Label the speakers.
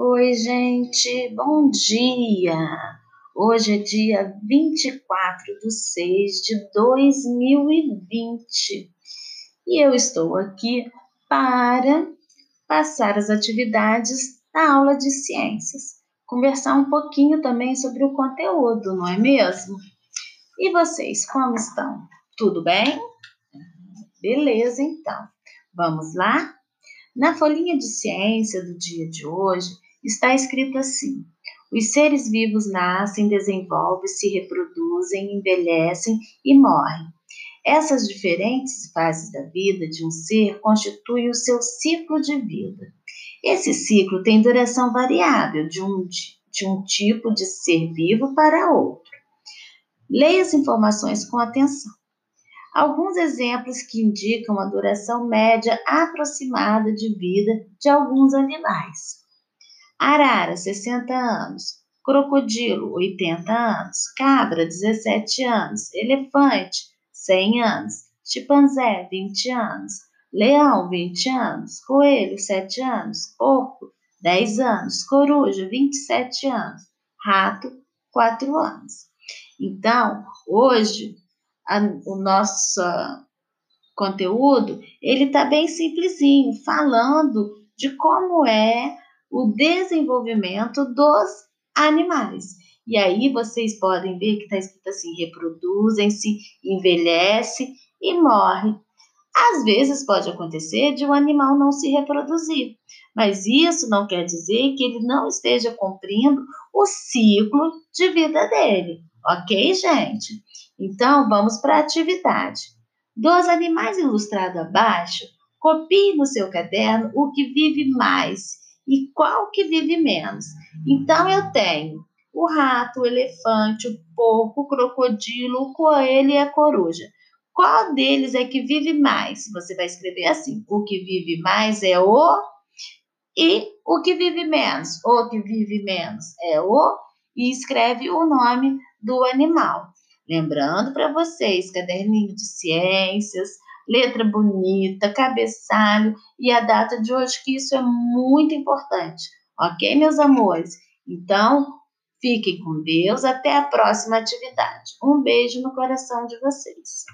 Speaker 1: Oi, gente, bom dia! Hoje é dia 24 de 6 de 2020 e eu estou aqui para passar as atividades da aula de ciências, conversar um pouquinho também sobre o conteúdo, não é mesmo? E vocês, como estão? Tudo bem? Beleza, então. Vamos lá? Na folhinha de ciência do dia de hoje, está escrito assim: os seres vivos nascem, desenvolvem, se reproduzem, envelhecem e morrem. Essas diferentes fases da vida de um ser constituem o seu ciclo de vida. Esse ciclo tem duração variável de um, de um tipo de ser vivo para outro. Leia as informações com atenção. Alguns exemplos que indicam a duração média aproximada de vida de alguns animais. Arara, 60 anos. Crocodilo, 80 anos. Cabra, 17 anos. Elefante, 100 anos. Chimpanzé, 20 anos. Leão, 20 anos. Coelho, 7 anos. Porco, 10 anos. Coruja, 27 anos. Rato, 4 anos. Então, hoje, a, o nosso conteúdo, ele está bem simplesinho, falando de como é o desenvolvimento dos animais. E aí vocês podem ver que está escrito assim: reproduzem-se, envelhece e morre. Às vezes pode acontecer de um animal não se reproduzir, mas isso não quer dizer que ele não esteja cumprindo o ciclo de vida dele, ok, gente? Então vamos para a atividade. Dos animais ilustrados abaixo, copie no seu caderno o que vive mais e qual que vive menos. Então eu tenho o rato, o elefante, o porco, o crocodilo, o coelho e a coruja. Qual deles é que vive mais? Você vai escrever assim: o que vive mais é o e o que vive menos. O que vive menos é o e escreve o nome do animal. Lembrando para vocês, caderninho de ciências, letra bonita, cabeçalho e a data de hoje, que isso é muito importante, ok, meus amores? Então, fiquem com Deus, até a próxima atividade. Um beijo no coração de vocês.